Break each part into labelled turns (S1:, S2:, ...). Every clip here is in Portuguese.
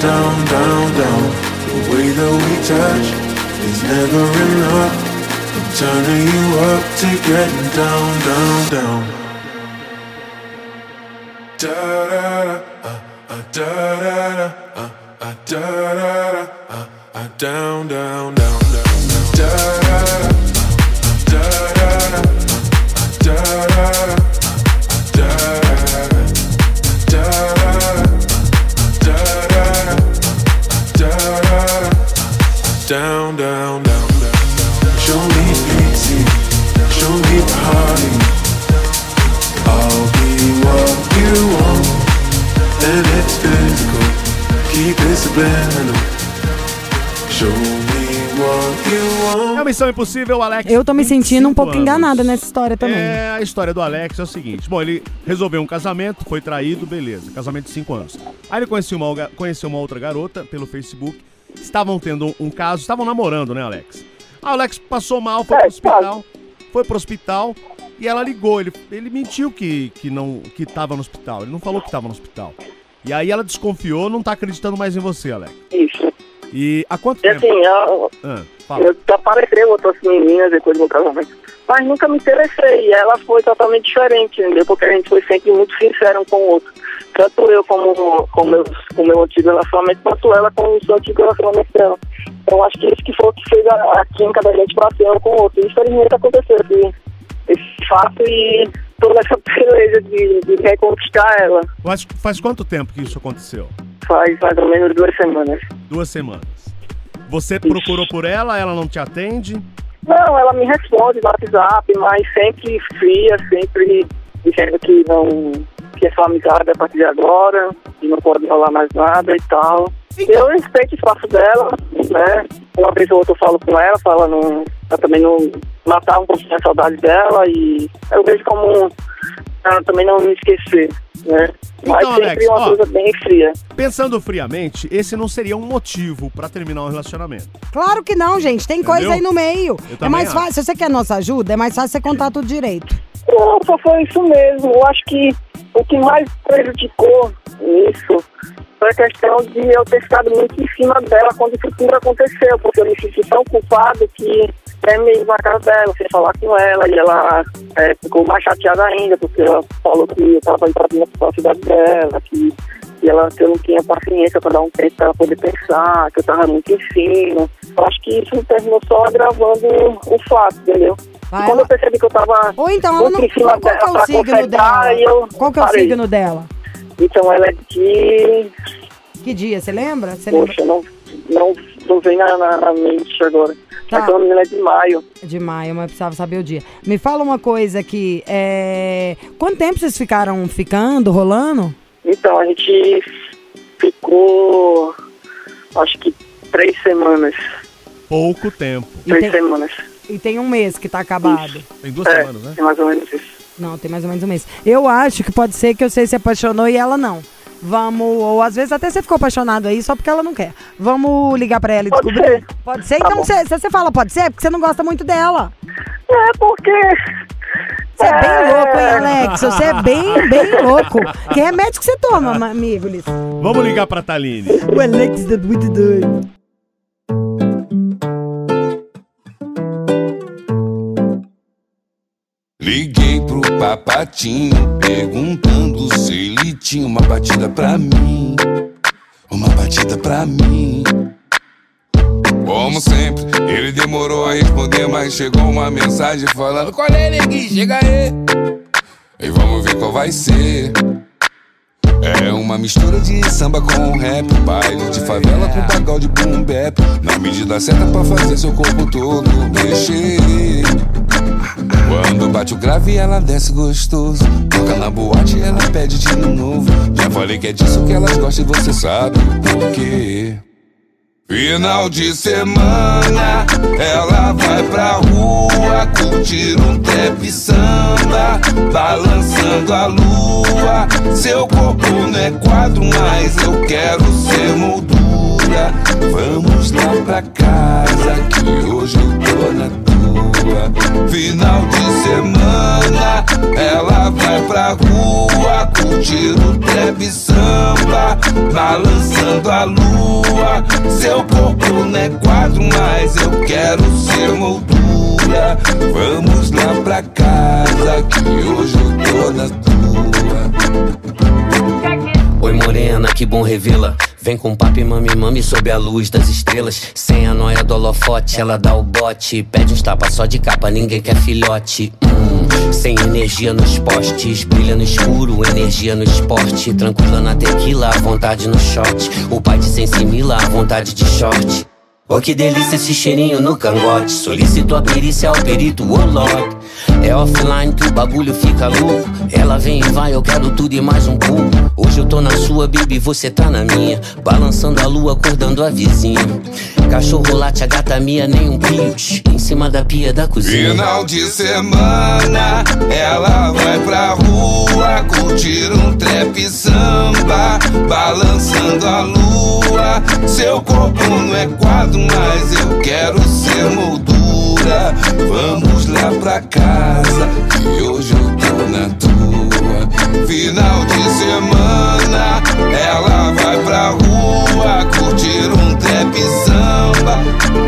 S1: down, down, down. The way that we touch is never enough. Turning you up to getting down, down, down. Da da da, uh, uh, da da da, uh, uh, da da da, uh, uh, down, down, down, down, down. Da da da, uh, da da da, uh, uh, da da da, uh, da da da. Da da da, da da da, da down, down.
S2: Missão Impossível, Alex.
S3: Eu tô me sentindo um
S2: 25
S3: pouco
S2: anos.
S3: enganada nessa história também.
S2: É, a história do Alex é o seguinte. Bom, ele resolveu um casamento, foi traído, beleza. Casamento de 5 anos. Aí ele conheceu uma, conheceu uma outra garota pelo Facebook. Estavam tendo um, um caso, estavam namorando, né, Alex? A Alex passou mal, foi pro hospital. Foi pro hospital e ela ligou. Ele, ele mentiu que, que não que tava no hospital. Ele não falou que tava no hospital. E aí ela desconfiou, não tá acreditando mais em você, Alex.
S4: Isso.
S2: E há quanto
S4: E
S2: tempo?
S4: assim, eu,
S2: Ah, fala.
S4: eu apareceu outras meninas depois do meu casamento. Mas nunca me interessei. E ela foi totalmente diferente, entendeu? Porque a gente foi sempre muito sincero um com o outro. Tanto eu como com meus, com o meu antigo relacionamento, quanto ela com o seu antigo relacionamento dela. Então acho que isso que foi o que fez a, a química da gente pra ser um com o outro. E infelizmente aconteceu esse, esse fato e toda essa beleza de, de reconquistar ela.
S2: Mas faz quanto tempo que isso aconteceu?
S4: Faz mais ou menos duas semanas.
S2: Duas semanas. Você procurou por ela, ela não te atende?
S4: Não, ela me responde no WhatsApp, mas sempre fria, sempre dizendo que não que é só amizade a partir de agora, que não pode rolar mais nada e tal. Eu respeito o espaço dela, né? Uma vez ou outra eu falo com ela, fala não, pra também não matar um pouquinho a saudade dela e eu vejo como ela também não me esquecer, né? Mas
S2: Então,
S4: sempre
S2: Alex,
S4: uma
S2: ó.
S4: coisa bem fria.
S2: Pensando friamente, esse não seria um motivo pra terminar um relacionamento.
S3: Claro que não, gente. Tem coisa
S2: Entendeu?
S3: aí no meio.
S2: Eu
S3: É mais
S2: acho.
S3: fácil. Se você quer nossa ajuda, é mais fácil você contar tudo direito.
S4: Não, só foi isso mesmo. Eu acho que o que mais prejudicou nisso foi a questão de eu ter ficado muito em cima dela quando isso tudo aconteceu, porque eu me senti tão culpado que terminei na casa dela, sem falar com ela, e ela é, ficou mais chateada ainda, porque ela falou que eu estava invadindo a cidade dela, que, que, ela, que eu não tinha paciência para dar um tempo para ela poder pensar, que eu estava muito em cima. Eu acho que isso terminou só agravando o fato, entendeu?
S3: Vai,
S4: quando eu percebi que eu estava
S3: Ou então ela não.
S4: muito em cima
S3: Qual que é
S4: dela
S3: o signo dela?
S4: eu
S3: Qual que é o
S4: parei.
S3: signo dela?
S4: Então ela é de.
S3: Que dia? Você lembra? Você lembra?
S4: Poxa, não, não, não vem na, na, na mente agora.
S3: Tá.
S4: Aquela menina é de maio.
S3: De maio, mas precisava saber o dia. Me fala uma coisa aqui. É... Quanto tempo vocês ficaram ficando, rolando?
S4: Então a gente ficou. Acho que três semanas.
S2: Pouco tempo.
S3: E
S4: Três
S3: tem,
S4: semanas.
S3: e tem um mês que tá acabado.
S2: Tem duas
S4: É,
S2: semanas, né?
S4: é mais ou menos isso.
S3: Não, tem mais ou menos um mês. Eu acho que pode ser que eu sei se apaixonou e ela não. Vamos, ou às vezes até você ficou apaixonado aí só porque ela não quer. Vamos ligar pra ela e
S4: pode
S3: descobrir.
S4: Ser.
S3: Pode ser?
S4: Tá
S3: então, se você fala pode ser, é porque você não gosta muito dela.
S4: É, porque
S3: você é bem é. louco, hein, Alex? Você é bem, bem louco. Que remédio que você toma, amigo?
S2: Vamos ligar pra Taline.
S3: O Alex da 22.
S5: Liguei pro papatinho perguntando se ele tinha uma batida pra mim. Uma batida pra mim. Como sempre, ele demorou a responder, mas chegou uma mensagem falando: Qual é, neguinho? Chega aí. E vamos ver qual vai ser. É uma mistura de samba com rap, baile de favela com pagode boom bap. Na medida certa pra fazer seu corpo todo mexer. Quando bate o grave, ela desce gostoso. Toca na boate, ela pede de novo. Já falei que é disso que elas gostam e você sabe por quê. Final de semana, ela vai pra rua curtir um trap samba, balançando a lua. Seu corpo não é quadro, mas eu quero ser moldura. Vamos lá pra casa, que hoje eu tô na tua. Final de semana, ela vai pra rua curtir o trap samba, balançando a lua. Seu corpo não é quadro, mas eu quero ser moldura. Vamos lá pra casa, que hoje eu tô na tua.
S6: Oi morena, que bom revê-la Vem com papo e mami mami sob a luz das estrelas. Sem a noia do holofote, ela dá o bote. Pede uns tapas só de capa, ninguém quer filhote. Hum, Sem energia nos postes Brilha no escuro, energia no esporte. Tranquila na tequila, à vontade no shot. O pai de sensimila, à vontade de short. Oh que delícia esse cheirinho no cangote. Solicito a perícia ao perito Warlock É offline que o bagulho fica louco. Ela vem e vai, eu quero tudo e mais um pouco Hoje eu tô na sua, baby, você tá na minha Balançando a lua, acordando a vizinha Cachorro late, a gata minha, nem um pios Em cima da pia da cozinha
S5: Final de semana, ela vai pra rua curtir um trap samba, balançando a lua. Seu corpo não é quadro, mas eu quero ser moldura. Vamos lá pra casa, que hoje eu. Final de semana, ela vai pra rua curtir um trap samba,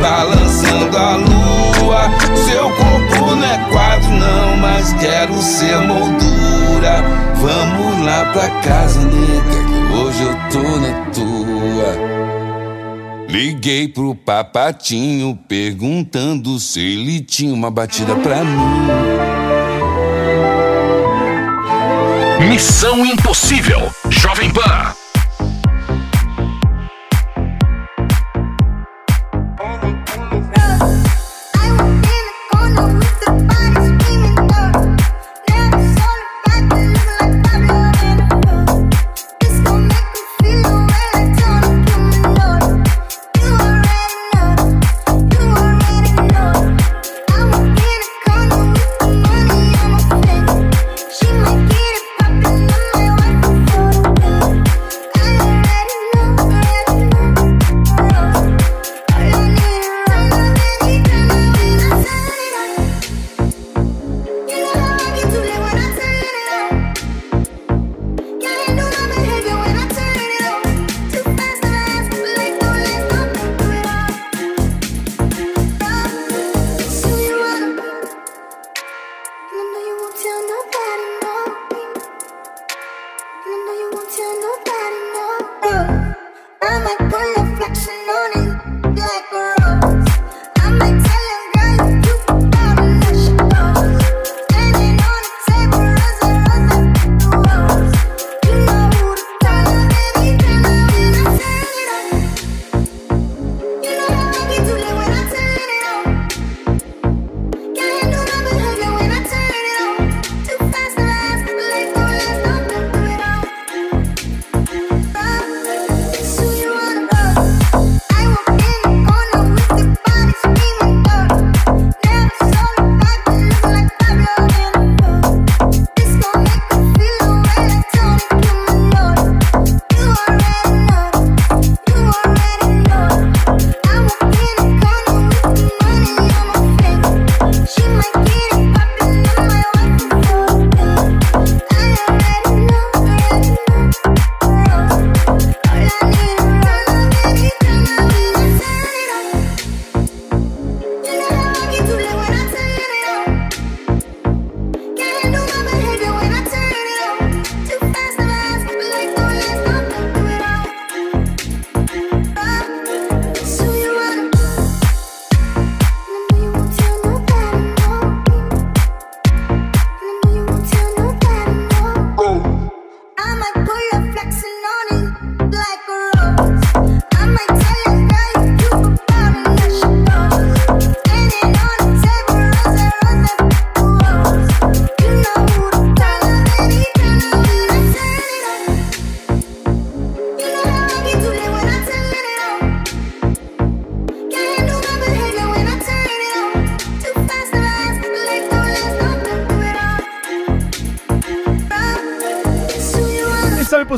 S5: balançando a lua. Seu corpo não é quadro, não, mas quero ser moldura. Vamos lá pra casa, nega, que hoje eu tô na tua. Liguei pro papatinho perguntando se ele tinha uma batida pra mim.
S7: Missão Impossível. Jovem Pan.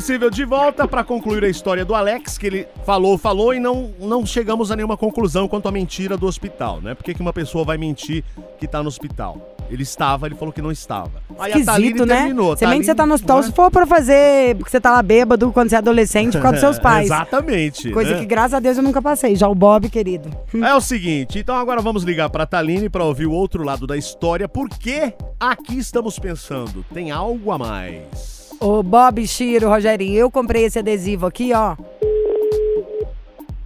S2: Impossível de volta pra concluir a história do Alex, que ele falou, falou e não, não chegamos a nenhuma conclusão quanto à mentira do hospital, né? Por que, que uma pessoa vai mentir que tá no hospital? Ele estava, ele falou que não estava. Aí a Thaline
S3: né?
S2: terminou.
S3: Se bem que você tá no hospital,
S2: né?
S3: se for pra fazer, porque você tá lá bêbado quando você é adolescente por causa dos seus pais.
S2: Exatamente.
S3: Coisa
S2: né?
S3: que, graças a Deus, eu nunca passei. Já o Bob, querido.
S2: É o seguinte, então agora vamos ligar pra Taline pra ouvir o outro lado da história, porque aqui estamos pensando, tem algo a mais.
S3: Ô, Bob, Chiro, Rogerinho, eu comprei esse adesivo aqui, ó.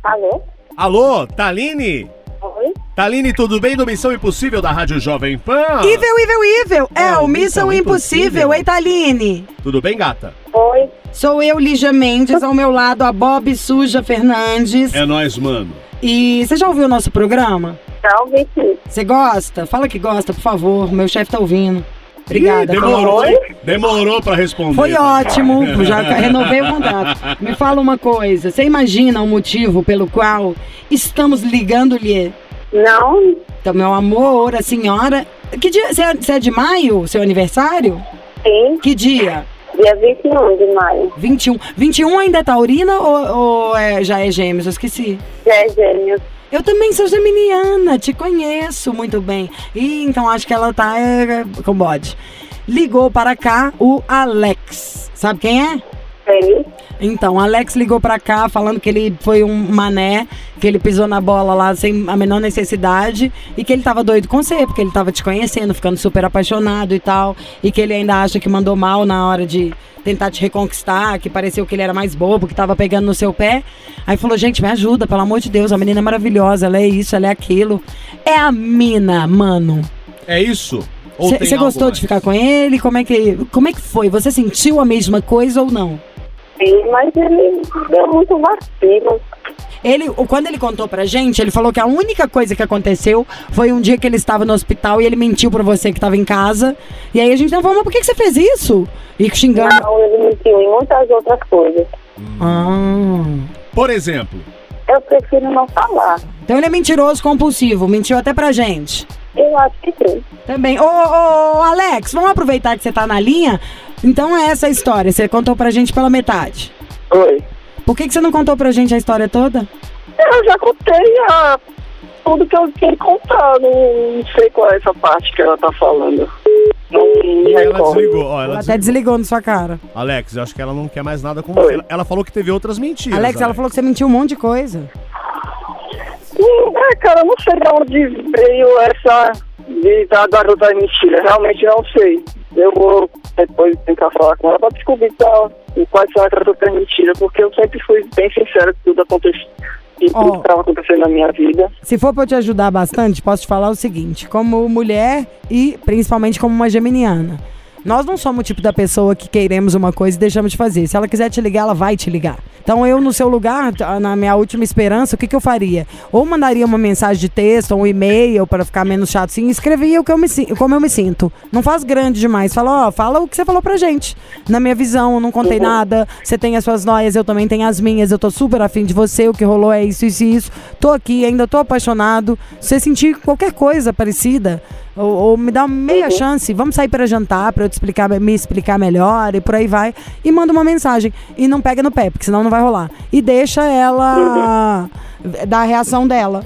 S4: Alô?
S2: Alô, Taline?
S4: Oi?
S2: Taline, tudo bem do Missão Impossível da Rádio Jovem Pan?
S3: Evil, evil, evil! É, o Missão
S2: Missão
S3: Impossível.
S2: Impossível.
S3: Ei, Taline!
S2: Tudo bem, gata?
S4: Oi?
S3: Sou eu, Lígia Mendes, ao meu lado a Bob Suja Fernandes.
S2: É nóis, mano.
S3: E você já ouviu o nosso programa?
S4: Salve, sim.
S3: Você gosta? Fala que gosta, por favor. Meu chefe tá ouvindo. Obrigada.
S2: Ih, demorou, hein? Demorou pra responder.
S3: Foi ótimo, já renovei o mandato. Me fala uma coisa, você imagina o motivo pelo qual estamos ligando-lhe?
S4: Não,
S3: Então, meu amor, a senhora... Que dia? Você é, você é de maio, seu aniversário?
S4: sim.
S3: Que dia?
S4: Dia 21 de maio.
S3: 21. 21 ainda é taurina ou, ou é- já é gêmeos? Eu esqueci.
S4: Já é gêmeos.
S3: Eu também sou geminiana, te conheço muito bem. E então acho que ela tá é, com bode. Ligou para cá o Alex. Sabe quem é? Então, Alex ligou pra cá falando que ele foi um mané, que ele pisou na bola lá sem a menor necessidade e que ele tava doido com você, porque ele tava te conhecendo, ficando super apaixonado e tal, e que ele ainda acha que mandou mal na hora de tentar te reconquistar, que pareceu que ele era mais bobo, que tava pegando no seu pé. Aí falou: "Gente, me ajuda, pelo amor de Deus, a menina é maravilhosa, ela é isso, ela é aquilo". É a mina, mano.
S2: É isso?
S3: Você gostou
S2: mais?
S3: de ficar com ele? Como é que como é que foi? Você sentiu a mesma coisa ou não?
S4: Sim, mas ele deu muito vacilo.
S3: Ele, quando ele contou pra gente, ele falou que a única coisa que aconteceu foi um dia que ele estava no hospital e ele mentiu pra você que estava em casa. E aí a gente não falou, mas por que, que você fez isso? E xingando.
S4: Não, ele mentiu em muitas outras coisas.
S3: Ah.
S2: Por exemplo,
S4: Eu prefiro não falar.
S3: Então ele é mentiroso compulsivo, mentiu até pra gente.
S4: Eu acho que sim.
S3: Também. Ô, ô, ô, Alex, vamos aproveitar que você tá na linha? Então é essa a história. Você contou pra gente pela metade.
S4: Oi.
S3: Por que, que você não contou pra gente a história toda?
S4: Eu já contei a... tudo que eu tinha que contar. Não, sei qual é essa parte que ela tá falando. Não me
S2: e ela
S4: recordo.
S2: desligou. Ó, ela
S3: Ela até
S2: desligou.
S3: desligou na sua cara.
S2: Alex, eu acho que ela não quer mais nada com você. Ela, ela falou que teve outras mentiras.
S3: Alex, ela falou que você mentiu um monte de coisa.
S4: É, cara, não sei de onde veio essa de da garota mentira. Realmente não sei. Eu vou depois tentar falar com ela pra descobrir qual, quais são as garotas mentiras, porque eu sempre fui bem sincero que tudo aconteceu. E
S3: Ó.
S4: tudo que estava acontecendo na minha vida.
S3: Se for pra eu te ajudar bastante, posso te falar o seguinte: como mulher e principalmente como uma geminiana. Nós não somos o tipo da pessoa que queremos uma coisa e deixamos de fazer. Se ela quiser te ligar, ela vai te ligar. Então eu, no seu lugar, na minha última esperança, o que, que eu faria? Ou mandaria uma mensagem de texto ou um e-mail para ficar menos chato assim, e escrevia o que eu me, como eu me sinto. Não faz grande demais. Fala, ó, fala o que você falou pra gente. Na minha visão, eu não contei nada. Você tem as suas noias, eu também tenho as minhas. Eu tô super afim de você. O que rolou é isso, isso e isso. Tô aqui, ainda tô apaixonado. Se você sentir qualquer coisa parecida, ou, ou me dá meia chance, vamos sair para jantar para eu te explicar, me explicar melhor e por aí vai. E manda uma mensagem. E não pega no pé, porque senão não vai rolar. E deixa ela dar a reação dela.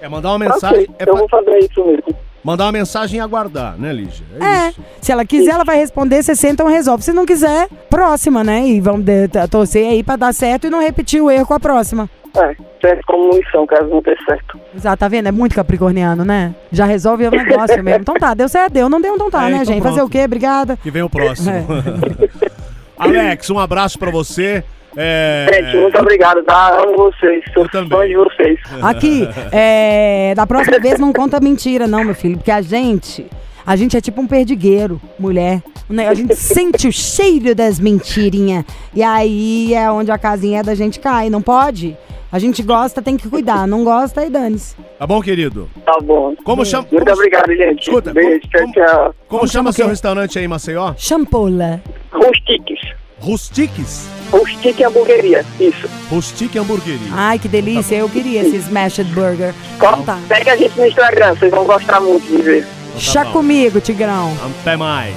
S2: É mandar uma mensagem.
S4: ok,
S2: É
S4: eu
S2: fa-
S4: vou fazer isso mesmo.
S2: mandar uma mensagem e aguardar, né, Lígia?
S3: É,
S2: isso.
S3: se ela quiser, ela vai responder, você senta e resolve. Se não quiser, próxima, né? E vamos torcer aí pra dar certo e não repetir o erro com a próxima.
S4: É, serve como lição, caso não dê certo.
S3: Exato, tá vendo? É muito capricorniano, né? Já resolve o negócio mesmo. Então tá, deu certo, deu, não deu, então tá,
S2: É,
S3: né,
S2: então
S3: gente? Fazer
S2: pronto.
S3: o quê? Obrigada.
S2: Que vem o próximo.
S3: É.
S2: Alex, um abraço pra você. É...
S4: Gente, muito obrigado, tá? Amo vocês. Sou
S2: Eu também.
S4: fã de vocês.
S3: Aqui, é, da próxima vez não conta mentira, não, meu filho, porque a gente, a gente é tipo um perdigueiro, mulher. né? A gente sente o cheiro das mentirinhas. E aí é onde a casinha da gente cai, não pode? A gente gosta, tem que cuidar. Não gosta, aí dane-se.
S2: Tá bom, querido?
S4: Tá bom.
S2: Como chama?
S4: Muito
S2: como-
S4: obrigado, gente.
S2: Escuta,
S4: Beijo,
S2: como-
S4: tchau, tchau.
S2: Como,
S3: Como
S2: chama seu restaurante aí em Maceió?
S3: Champola.
S4: Rustiques.
S2: Rustiques?
S4: Rustique Hamburgueria, isso.
S2: Rustique Hamburgueria.
S3: Ai, que delícia. Eu queria esse smashed burger. Então tá.
S4: Segue a gente no Instagram, vocês vão gostar muito de ver.
S3: Chá
S2: bom.
S3: comigo, Tigrão.
S2: Até mais.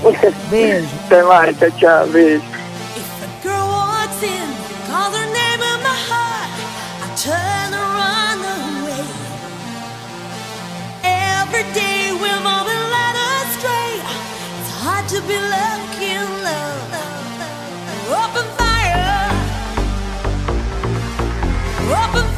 S3: Beijo.
S4: Até mais, tchau, tchau, beijo.
S8: Every day we've all been led astray. It's hard to be lucky in love. Open fire. Open fire.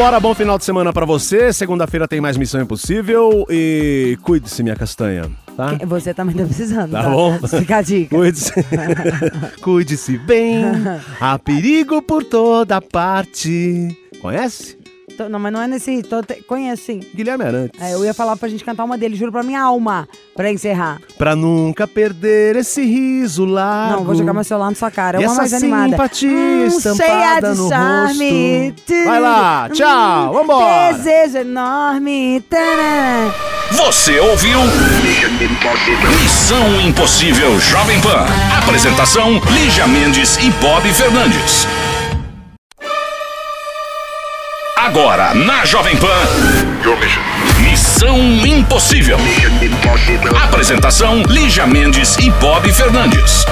S2: Vambora, bom final de semana pra você. Segunda-feira tem mais Missão Impossível e cuide-se, minha castanha, tá?
S3: Você também tá precisando.
S2: Tá bom?
S3: Fica a dica.
S2: Cuide-se. Cuide-se bem. Há perigo por toda parte. Conhece?
S3: Não, mas não é nesse. Tô te- Conheço sim.
S2: Guilherme Arantes.
S3: É, eu ia falar pra gente cantar uma dele, juro pra minha alma, pra encerrar.
S2: Pra nunca perder esse riso largo.
S3: Não, vou jogar meu celular na sua cara. É
S2: E
S3: uma
S2: essa
S3: mais animada.
S2: simpatia
S3: cheia
S2: estampada
S3: de
S2: no
S3: charme.
S2: rosto. Vai lá, tchau,
S3: Hum,
S2: vambora.
S3: Desejo enorme.
S7: Você ouviu? Missão Impossível Jovem Pan. Apresentação: Lígia Mendes e Bob Fernandes. Agora na Jovem Pan. Missão Impossível. Apresentação: Lígia Mendes e Bob Fernandes.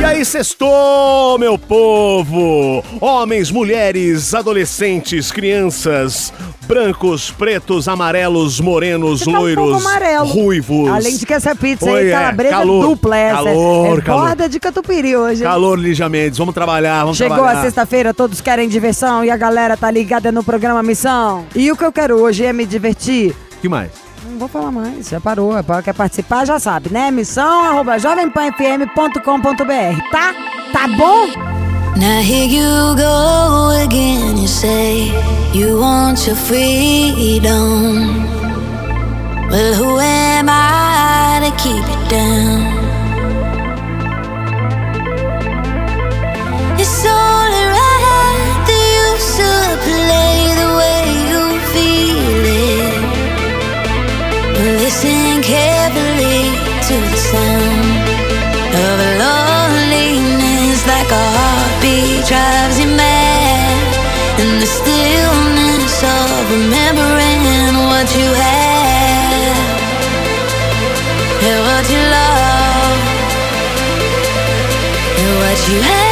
S2: E aí, sextou, meu povo! Homens, mulheres, adolescentes, crianças, brancos, pretos, amarelos, morenos,
S3: tá um
S2: loiros,
S3: amarelo.
S2: ruivos.
S3: Além de que essa pizza
S2: Oi,
S3: aí,
S2: é,
S3: calabresa
S2: calor,
S3: dupla essa.
S2: calor,
S3: é
S2: calor.
S3: borda de catupiry hoje.
S2: Calor, Lígia Mendes, vamos trabalhar, vamos
S3: Chegou
S2: trabalhar.
S3: a sexta-feira, todos querem diversão e a galera tá ligada no programa Missão. E o que eu quero hoje é me divertir.
S2: Que mais?
S3: Não vou falar mais, já parou. É Quer participar, já sabe, né? Missão arroba jovempanfm.com.br, tá? Tá bom?
S8: Now here you go again. You say you want your freedom. Well, who am I to keep it down? Drives you mad. In the stillness of remembering what you had. And what you love. And what you have.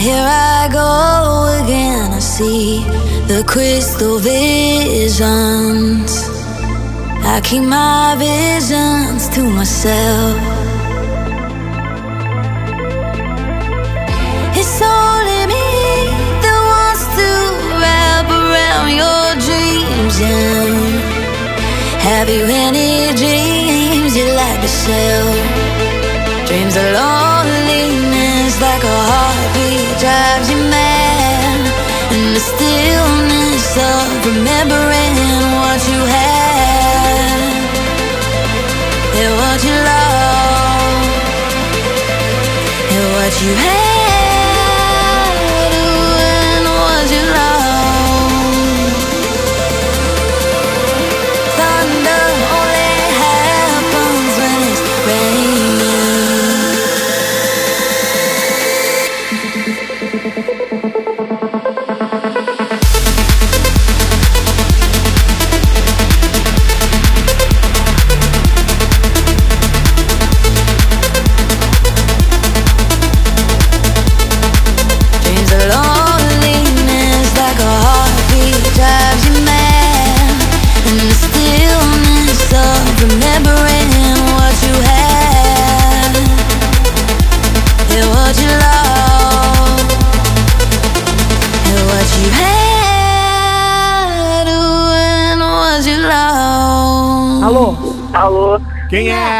S8: Here I go again. I see the crystal visions. I keep my visions to myself. It's only me that wants to wrap around your dreams. And have you any dreams you'd like to sell? Dreams of loneliness like a drives you mad. In the stillness of remembering what you had and what you love and what you had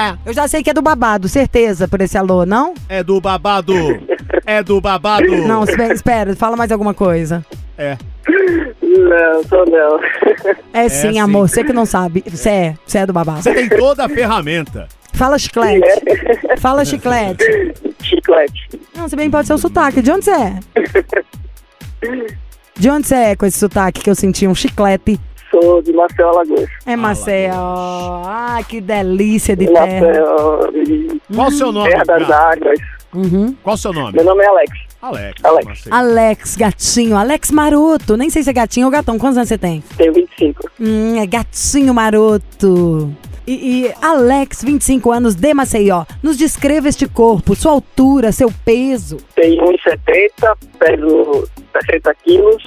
S2: É?
S3: Eu já sei que é do babado, certeza, por esse alô, não?
S2: É do babado. É do babado.
S3: Não, espe- espera, fala mais alguma coisa.
S2: É.
S4: Não, tô não.
S3: É sim,
S2: sim.
S3: amor, você que não sabe. Você é, você é do babado.
S2: Você tem toda a ferramenta.
S3: Fala chiclete. Fala chiclete.
S4: Chiclete.
S3: Não, se bem pode ser o sotaque. De onde você é? De onde você é com esse sotaque que eu senti um chiclete?
S4: Sou de Maceió, Alagoas.
S3: É Maceió. Ah, que delícia de terra.
S4: Maceió,
S2: Qual o seu nome?
S4: Terra das
S2: cara?
S4: Águas.
S3: Uhum.
S2: Qual o seu nome?
S4: Meu nome é Alex.
S2: Alex.
S4: Alex.
S2: Maceió.
S3: Alex, gatinho. Alex Maroto. Nem sei se é gatinho ou gatão. Quantos anos você tem?
S4: Tenho 25.
S3: Hum, é gatinho maroto. E, e Alex, 25 anos, de Maceió. Nos descreva este corpo, sua altura, seu peso.
S4: Tenho 1,70, peso 60 quilos.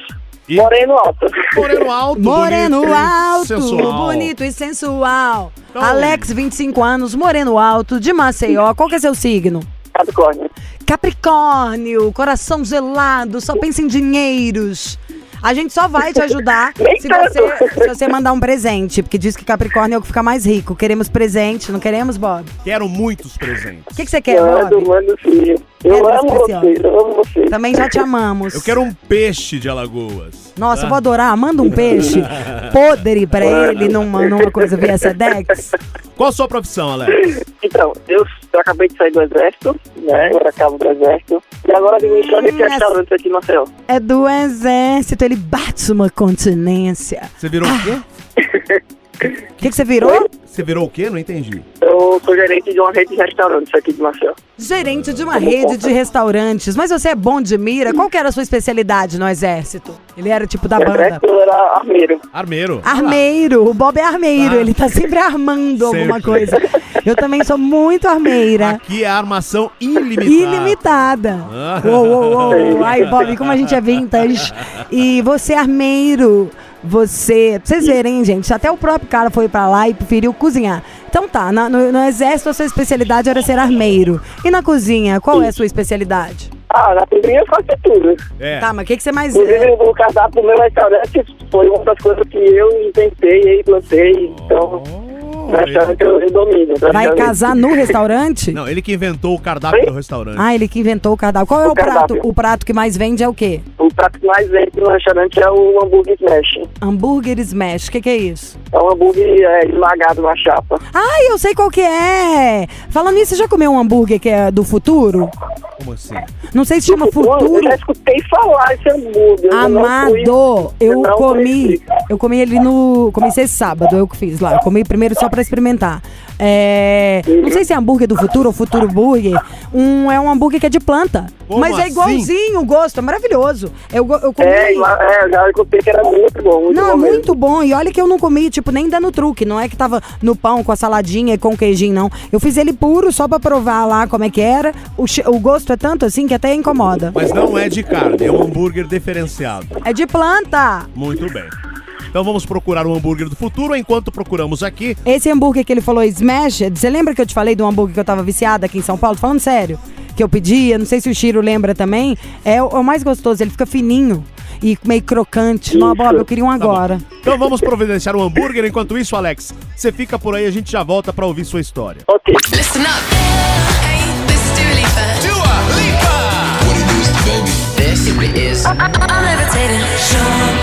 S2: E-
S4: Moreno alto.
S2: Moreno alto.
S3: Moreno
S2: bonito
S3: alto,
S2: sensual.
S3: bonito e sensual.
S2: Então-
S3: Alex, 25 anos, moreno alto, de Maceió. Qual que é seu signo?
S4: Capricórnio.
S3: Capricórnio, coração gelado, só pensa em dinheiros. A gente só vai te ajudar se você, se você mandar um presente, porque diz que Capricórnio é o que fica mais rico. Queremos presente, não queremos, Bob?
S2: Quero muitos presentes.
S3: O que, que você quer,
S4: Mando,
S3: Bob?
S4: mando sim. Eu amo vocês, eu amo vocês.
S3: Também já te amamos.
S2: Eu quero um peixe de Alagoas.
S3: Nossa,
S2: tá?
S3: eu vou adorar. Manda um peixe podre pra ele numa, numa coisa via Sedex.
S2: Qual a sua profissão, Alex?
S4: Então, eu, eu acabei de sair do exército, né? Agora acabo do exército. E agora administrando esse restaurante aqui no Maceió.
S3: É do exército, ele bate uma continência.
S2: Você virou o quê?
S3: O que, que você virou?
S2: Você virou o quê? Não entendi.
S4: Eu sou gerente de uma rede de restaurantes aqui de Maceió.
S3: Gerente de uma rede de restaurantes. Mas você é bom de mira? Qual que era a sua especialidade no exército? Ele era tipo da banda.
S4: eu era armeiro.
S2: Armeiro.
S3: Armeiro, o Bob é armeiro,
S2: Ah.
S3: ele tá sempre armando alguma
S2: Sempre.
S3: coisa. Eu também sou muito armeira.
S2: Aqui é armação ilimitada.
S3: Ilimitada.
S2: Ah.
S3: Uou, uou, uou. Ai, Bob, como a gente é vintage. E você, é armeiro, você. Pra vocês verem, gente, até o próprio cara foi pra lá e preferiu cozinhar. Então tá, na- no, no exército a sua especialidade era ser armeiro. E na cozinha, qual é a sua especialidade?
S4: Ah, na cozinha eu faço tudo.
S2: É.
S3: Tá, mas o que, que você mais.
S4: Inclusive, o cardápio do meu restaurante foi uma das coisas que eu inventei e plantei. Então,
S2: Oh,
S4: restaurante eu, eu domino.
S3: Vai casar no restaurante?
S2: Não, ele que inventou o cardápio
S4: Oi?
S2: do restaurante.
S3: Ah, ele que inventou o cardápio. Qual é o,
S4: O
S3: prato?
S4: cardápio.
S3: O prato que mais vende é o quê?
S4: O prato que mais vende no restaurante é o hambúrguer smash.
S3: Hambúrguer smash. O que, que é isso?
S4: É um hambúrguer é, esmagado na chapa.
S3: Ai, eu sei qual que é! Falando nisso, você já comeu um hambúrguer que é do futuro?
S2: Como assim?
S3: Não sei se chama
S4: Eu
S3: futuro.
S4: já escutei falar esse hambúrguer. eu não fui-
S3: Amado, eu
S4: não
S3: comi,
S4: conheci.
S3: eu comi ele no, comi esse sábado, eu que fiz lá, eu comi primeiro só pra experimentar. É, não sei se é hambúrguer do futuro ou futuro burger, um, é um hambúrguer que é de planta,
S2: Como
S3: mas é
S2: assim?
S3: igualzinho o gosto, é maravilhoso. Eu, eu comi...
S4: É, é, eu já que era muito bom. Muito
S3: Não, é
S4: bom mesmo.
S3: muito bom. E olha que eu não comi, tipo, nem dando truque. Não é que tava no pão com a saladinha e com o queijinho, não. Eu fiz ele puro só pra provar lá como é que era. O, o gosto é tanto assim que até incomoda.
S2: Mas não é de carne, é um hambúrguer diferenciado.
S3: É de planta.
S2: Muito bem. Então vamos procurar o hambúrguer do futuro enquanto procuramos aqui.
S3: Esse hambúrguer que ele falou, Smash, você lembra que eu te falei do hambúrguer que eu tava viciada aqui em São Paulo? Falando sério. Que eu pedia, não sei se o Chiro lembra também. É o, é o mais gostoso, ele fica fininho e meio crocante. Não, Bob, eu queria um
S2: Tá
S3: agora.
S2: Então vamos providenciar o hambúrguer. Enquanto isso, Alex, você fica por aí, a gente já volta pra ouvir sua história.
S4: Ok.
S9: Listen up. Hey, this is Dua Lipa.
S10: What it is, baby?
S11: This is
S9: I'm levitating. If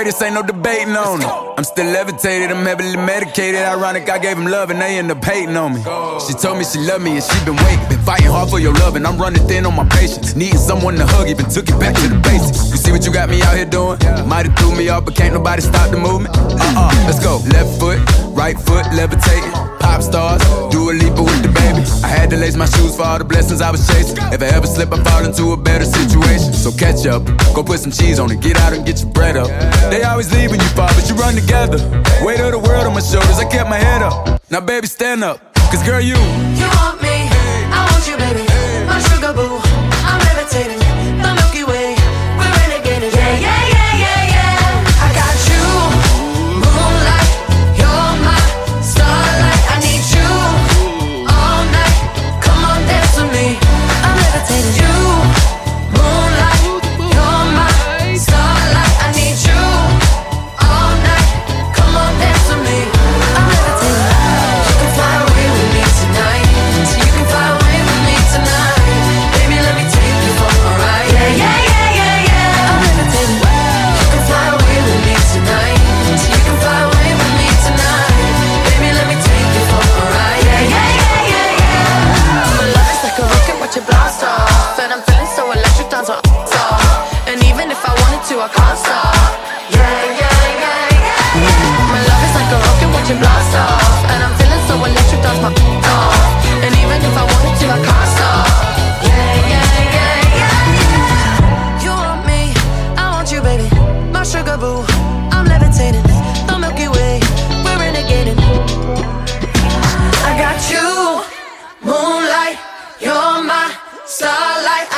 S10: greatest, ain't no debating on it. I'm still levitated, I'm heavily medicated. Ironic, I gave him love and they end up hating on me. She told me she loved me and she been waiting. Been fighting hard for your love and I'm running thin on my patience. Needing someone to hug, even took it back to the basics. You see what you got me out here doing? Might have threw me off, but can't nobody stop the movement. Uh uh, let's go. Left foot, right foot, levitating. Pop stars, do a leap with the baby. I had to lace my shoes for all the blessings I was chasing. If I ever slip, I fall into a better situation. So catch up, go put some cheese on it, get out and get your bread up. They always leave when you fall, but you run together. Weight of the world on my shoulders, I kept my head up. Now, baby, stand up. Cause, girl, you.
S9: You want me, I want you, baby.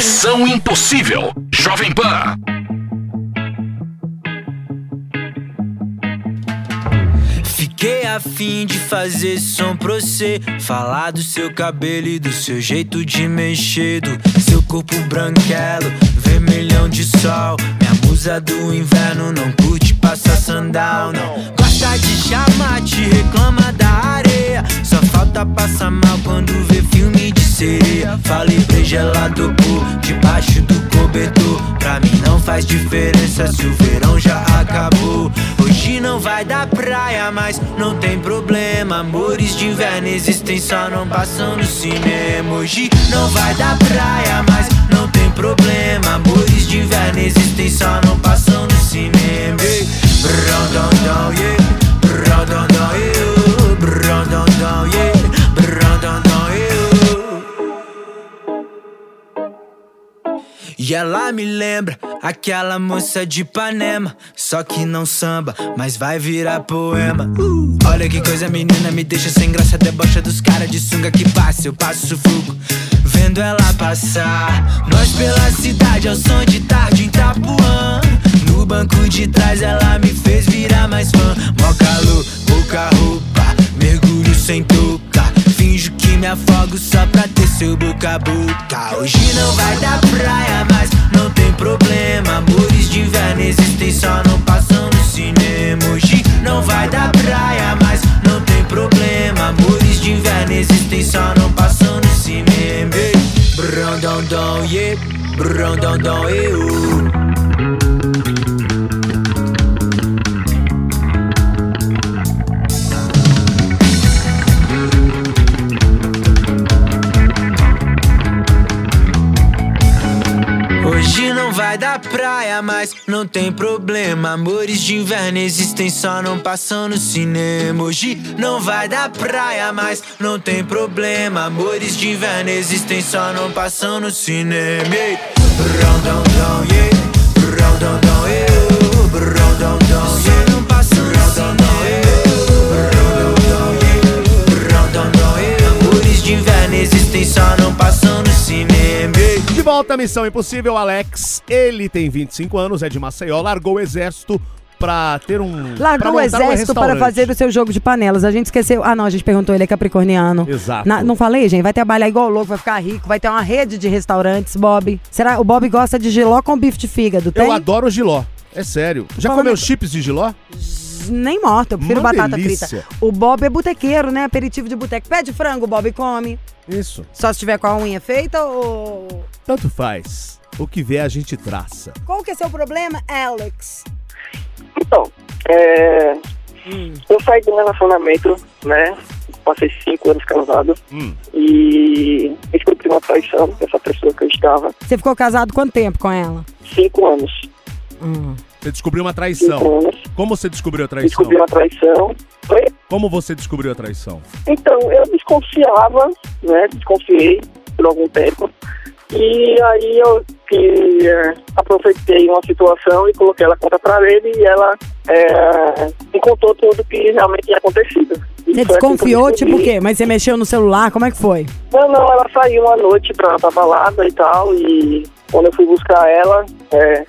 S12: Missão Impossível, Jovem Pan.
S11: Fiquei afim de fazer som pra você. Falar do seu cabelo e do seu jeito de mexer. Do seu corpo branquelo, vermelhão de sol. Minha musa do inverno não curte passar sandal, não. Gosta de chamar, te reclama da areia. Só falta passar mal quando vê filme de sereia. Falei pra gelado por debaixo do cobertor. Pra mim não faz diferença se o verão já acabou. Hoje não vai dar praia, mas não tem problema. Amores de inverno existem, só não passam no cinema. Hoje não vai dar praia, mas não tem problema. Amores lembra aquela moça de Ipanema. Só que não samba, mas vai virar poema. Uh, olha que coisa, menina, me deixa sem graça. Debocha dos caras de sunga que passa, eu passo sufoco. Vendo ela passar, nós pela cidade ao som de tarde em Itapuã. No banco de trás ela me fez virar mais fã. Mó calor, pouca roupa, mergulho sem touca. Finjo que me afogo só pra ter seu boca a boca. Hoje não vai dar praia, mas não tem problema. Amores de inverno existem, só não passam no cinema. Hoje não vai dar praia, mas não tem problema. Amores de inverno existem, só não passam no cinema. Ei, Brão, dão, dão, yeah. Brão, dão, dão, eu. Vai dar praia, mas não tem problema. Amores de inverno existem, só não passam no cinema. Hoje não vai dar praia, mas não tem problema. Amores de inverno existem, só não passam no cinema. Ei, brão, dão, dão, yeah. Brão, dão, dão, eu. Brão, dão, dão, yeah. não passam no cinema. Brão, dão, dão, yeah. Brão, dão, dão, yeah. Amores de inverno existem, só não
S2: volta à Missão Impossível, Alex. Ele tem 25 anos, é de Maceió, largou o exército pra ter um.
S3: Largou o
S2: montar um
S3: exército para fazer o seu jogo de panelas. A gente esqueceu. Ah, não, a gente perguntou, ele é capricorniano.
S2: Exato.
S3: Na- não falei, gente? Vai trabalhar igual louco, vai ficar rico, vai ter uma rede de restaurantes, Bob. Será? O Bob gosta de giló com bife de fígado, tem?
S2: Eu adoro giló. É sério. Já comeu chips de giló?
S3: Nem morto, eu prefiro
S2: Uma
S3: batata
S2: delícia.
S3: frita. O Bob é botequeiro, né? Aperitivo de boteco. Pede frango, o Bob come.
S2: Isso.
S3: Só se tiver com a unha feita ou...
S2: Tanto faz. O que vê a gente traça.
S3: Qual que é seu problema, Alex?
S4: Então, é, eu saí do relacionamento, né? Passei cinco anos casado
S2: Hum.
S4: e descobri uma traição dessa pessoa que eu estava.
S3: Você ficou casado quanto tempo com ela?
S4: Cinco anos.
S3: Hum.
S2: Você descobriu uma traição.
S4: anos.
S2: Como você descobriu a traição?
S4: Descobri uma traição. Foi?
S2: Como você descobriu a traição?
S4: Então, eu desconfiava, né? Desconfiei por algum tempo. E aí eu que, é, aproveitei uma situação e coloquei ela contra a parede e ela é, me contou tudo que realmente tinha acontecido. E
S3: Você
S4: foi assim
S3: desconfiou, tipo o quê? Mas você mexeu no celular, como é que foi?
S4: Não, não, ela saiu uma noite pra, pra balada e tal, e quando eu fui buscar ela, é,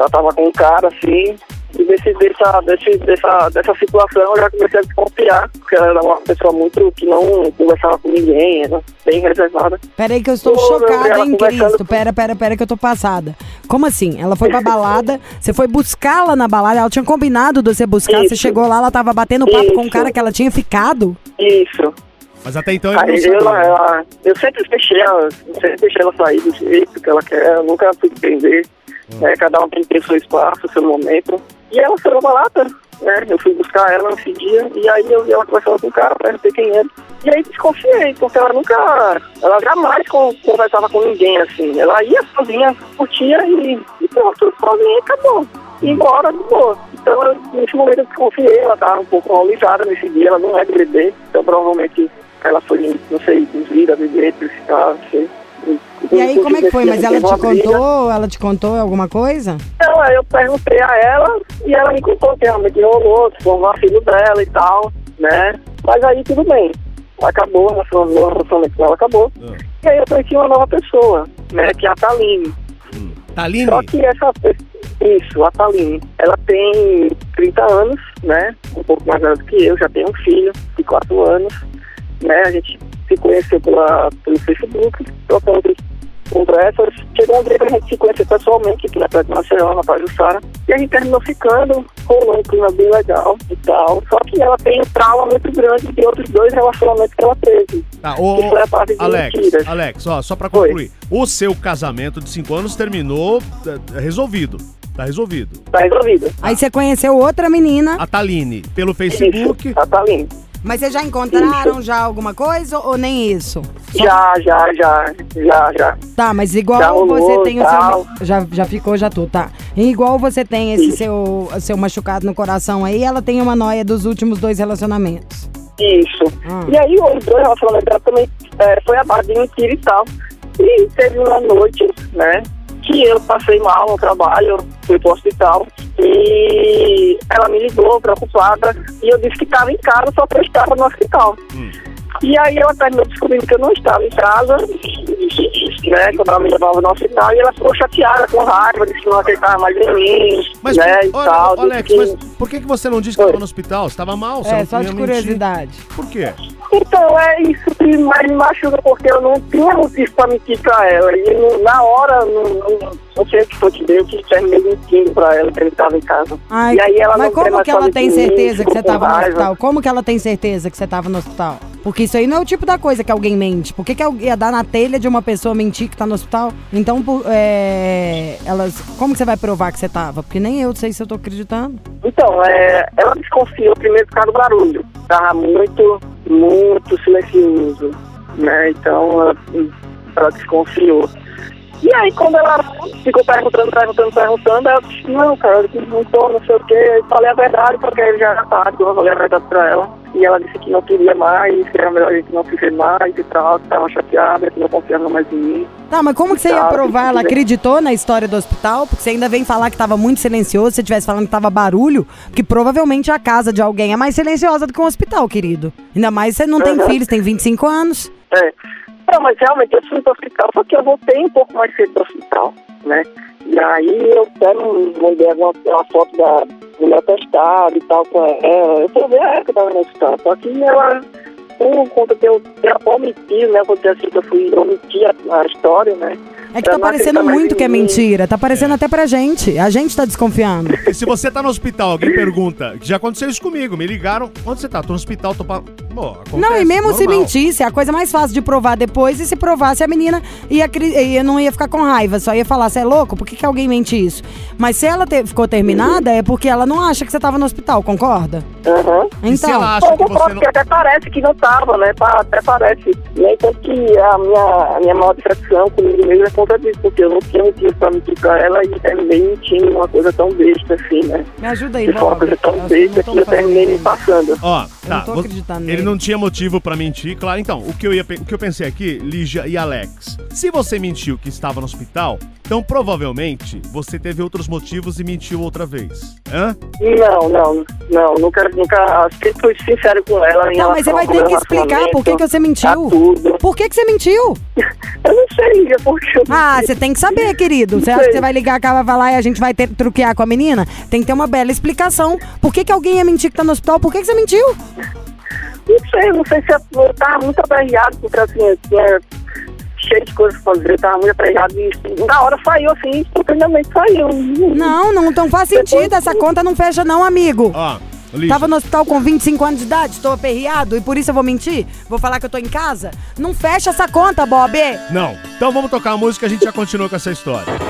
S4: ela tava com um cara assim, e desse, dessa, desse, dessa, dessa situação eu já comecei a desconfiar, porque ela era uma pessoa muito que não conversava com ninguém, era bem reservada.
S3: Pera aí que eu estou chocada
S4: conversando
S3: Cristo. Pera, pera, pera que eu tô passada. Como assim? Ela foi pra balada, você foi buscá-la na balada, ela tinha combinado de você buscar, você
S4: Isso.
S3: chegou lá, ela tava batendo papo com um
S4: Isso.
S3: cara que ela tinha ficado?
S4: Isso.
S2: Mas até então ele
S4: Aí
S2: sabia.
S4: ela, ela- eu sempre deixei ela, eu sempre deixei ela sair do jeito que ela quer, eu nunca fui entender. Né, cada um tem que ter seu espaço, seu momento. E ela foi na balada, né? Eu fui buscar ela nesse dia e aí eu vi ela conversando com o cara, perguntei quem era. E aí desconfiei, porque ela nunca, ela jamais con- conversava com ninguém assim. Ela ia sozinha, curtia e, e pronto, sozinha acabou. E embora boa. Então, nesse momento eu desconfiei, ela tava um pouco alcoolizada nesse dia, ela não é beber, então provavelmente ela foi, não sei, induzida a beber, precipitar, não sei.
S3: E aí, como é que foi? Mas ela te contou? Ela te contou alguma coisa?
S4: Aí eu perguntei a ela e ela me contou que realmente rolou, que foi um vacilo dela e tal, né? Mas aí tudo bem. Acabou, o nosso relacionamento com ela acabou. E aí eu conheci uma nova pessoa, né? Que é a Taline.
S2: Taline?
S4: Só que essa Isso, a Taline. Ela tem 30 anos, né? Um pouco mais velha do que eu, já tem um filho de 4 anos, né? A gente se conheceu pela, pelo Facebook, trocando conversas. Chegou um dia que a gente se conheceu pessoalmente aqui na Praia de Maceió, na Pajussara. E a gente terminou ficando, rolou um clima bem legal e tal. Só que ela tem um trauma muito grande de outros dois relacionamentos que ela teve.
S2: Tá, ô,
S4: que foi a parte de
S2: Alex,
S4: mentiras.
S2: Alex, ó, só pra concluir. O seu casamento de 5 anos terminou é, resolvido. Tá resolvido.
S4: Tá resolvido.
S3: Aí você conheceu outra menina,
S2: A Taline, pelo Facebook.
S4: A Taline.
S3: Mas vocês já encontraram já alguma coisa ou nem isso?
S4: Já, já, já, já, já.
S3: Tá, mas igual
S4: Já rolou,
S3: você tem o
S4: tal.
S3: seu. Já, já ficou, já tudo, tá. E igual você tem esse seu, seu machucado no coração aí, ela tem uma noia dos últimos dois relacionamentos.
S4: Isso.
S3: Ah.
S4: E aí, os dois relacionamentos dela também é, foi a base de mentira e tal. E teve uma noite, né, que eu passei mal no trabalho, fui pro hospital. E ela me ligou, preocupada, e eu disse que estava em casa, só que eu estava no hospital. E aí ela terminou descobrindo que eu não estava em casa, né, quando ela me levava no hospital, e ela ficou chateada, com raiva, disse que não acreditava mais em mim,
S2: Mas,
S4: né, e
S2: olha,
S4: tal.
S2: ô, Alex,
S4: disse
S2: mas
S4: que-
S2: por que, que você não disse que estava no hospital? Você estava mal, você
S3: É, só de
S2: ia mentir.
S3: curiosidade.
S2: Por quê?
S4: Então, é isso que mais me machuca, porque eu não tinha motivo pra mentir pra ela. E não- na hora, não, não, não sei o que foi que deu, que terminei mentindo pra ela que ele estava em casa.
S3: Ai,
S4: e aí ela
S3: mas
S4: não
S3: como que ela tem
S4: de mim,
S3: certeza que você
S4: com
S3: tava no hospital? Como que ela tem certeza que você tava no hospital? Porque isso aí não é o tipo da coisa que alguém mente. Por que, que alguém ia dar na telha de uma pessoa mentir que tá no hospital? Então, por- é, elas. Como que você vai provar que você tava? Porque nem eu sei se eu tô acreditando.
S4: Então, é, ela desconfiou primeiro por causa do barulho. Tava muito, muito silencioso, né? Então, ela, ela desconfiou. E aí, quando ela ficou perguntando, perguntando, perguntando, ela disse, não, cara, eu não tô, não sei o quê. Eu falei a verdade, porque já era tarde, eu falei a verdade pra ela. E ela disse que não queria mais, que era melhor a gente não se ver mais e tal, que tava chateada, que não confiava mais em mim.
S3: Tá, mas como que você ia
S4: Tá,
S3: provar? Ela acreditou na história do hospital? Porque você ainda vem falar que tava muito silencioso, se você estivesse falando que tava barulho, porque provavelmente a casa de alguém é mais silenciosa do que um hospital, querido. Ainda mais você não tem
S4: Uhum.
S3: filhos, tem 25 anos.
S4: É. Não, mas realmente eu fui pro hospital, só que eu voltei um pouco mais cedo do hospital, né? E aí eu quero mandei uma, uma foto da meu atestado e tal pra ela. Eu tô vendo a época que eu tava no hospital. Só que ela, por conta que eu tenho omitido, né? Porque assim que eu fui omitir a, a história, né?
S3: É que tá parecendo muito que é mentira. Tá parecendo até pra gente. A gente tá desconfiando.
S2: E se você tá no hospital, alguém pergunta, já aconteceu isso comigo, me ligaram, onde você tá? Tô no hospital, tô pra... Pô, acontece,
S3: Não, e mesmo se
S2: normal.
S3: mentisse, é a coisa mais fácil de provar depois. E se provasse, a menina ia, ia- não ia ficar com raiva, só ia falar, você é louco? Por que, que alguém mente isso? Mas se ela te- ficou terminada, é porque ela não acha que você tava no hospital, concorda?
S4: Aham.
S2: E se
S3: Então,
S2: ela acha
S4: Bom,
S2: que
S4: eu
S2: você não...
S4: que até parece que não tava, né? Até parece. Nem tanto que a minha, a minha maior decepção comigo mesmo é conta disso, porque eu não tinha motivo pra mentir pra ela e terminei mentindo uma coisa tão besta assim, né?
S3: me ajuda aí,
S4: foi uma coisa tão
S3: Eu
S4: besta
S3: não
S4: que eu terminei me passando.
S2: Ó, tá.
S3: não tô
S2: vo-
S3: acreditando
S2: Ele
S3: nele.
S2: não tinha motivo pra mentir, claro. Então, o que, eu ia, pe- o que eu pensei aqui, Lígia e Alex. Se você mentiu que estava no hospital, então provavelmente você teve outros motivos e mentiu outra vez. Hã?
S4: Não, não, não, nunca, nunca, sempre fui sincero com ela.
S3: Não, mas você vai ter que explicar por que, que você mentiu.
S4: tudo.
S3: Por que, que você mentiu?
S4: Eu não sei, é porque eu
S3: Ah, você tem que saber, querido. Você acha que você vai ligar, acaba vai lá e a gente vai ter, truquear com a menina? Tem que ter uma bela explicação. Por que, que alguém ia mentir que tá no hospital? Por que, que você mentiu?
S4: Não sei, não sei se eu eu tava muito aperreado, porque assim, tinha cheio de coisas pra fazer, eu tava muito aperreado e na hora saiu assim, instantaneamente saiu.
S3: Não, não, não faz sentido. Essa conta não fecha, não, amigo.
S2: Ó,
S3: Tava no hospital com 25 anos de idade, estou aperreado e por isso eu vou mentir? Vou falar que eu tô em casa? Não fecha essa conta, Bob.
S2: Não. Então vamos tocar a música e a gente já continua com essa história.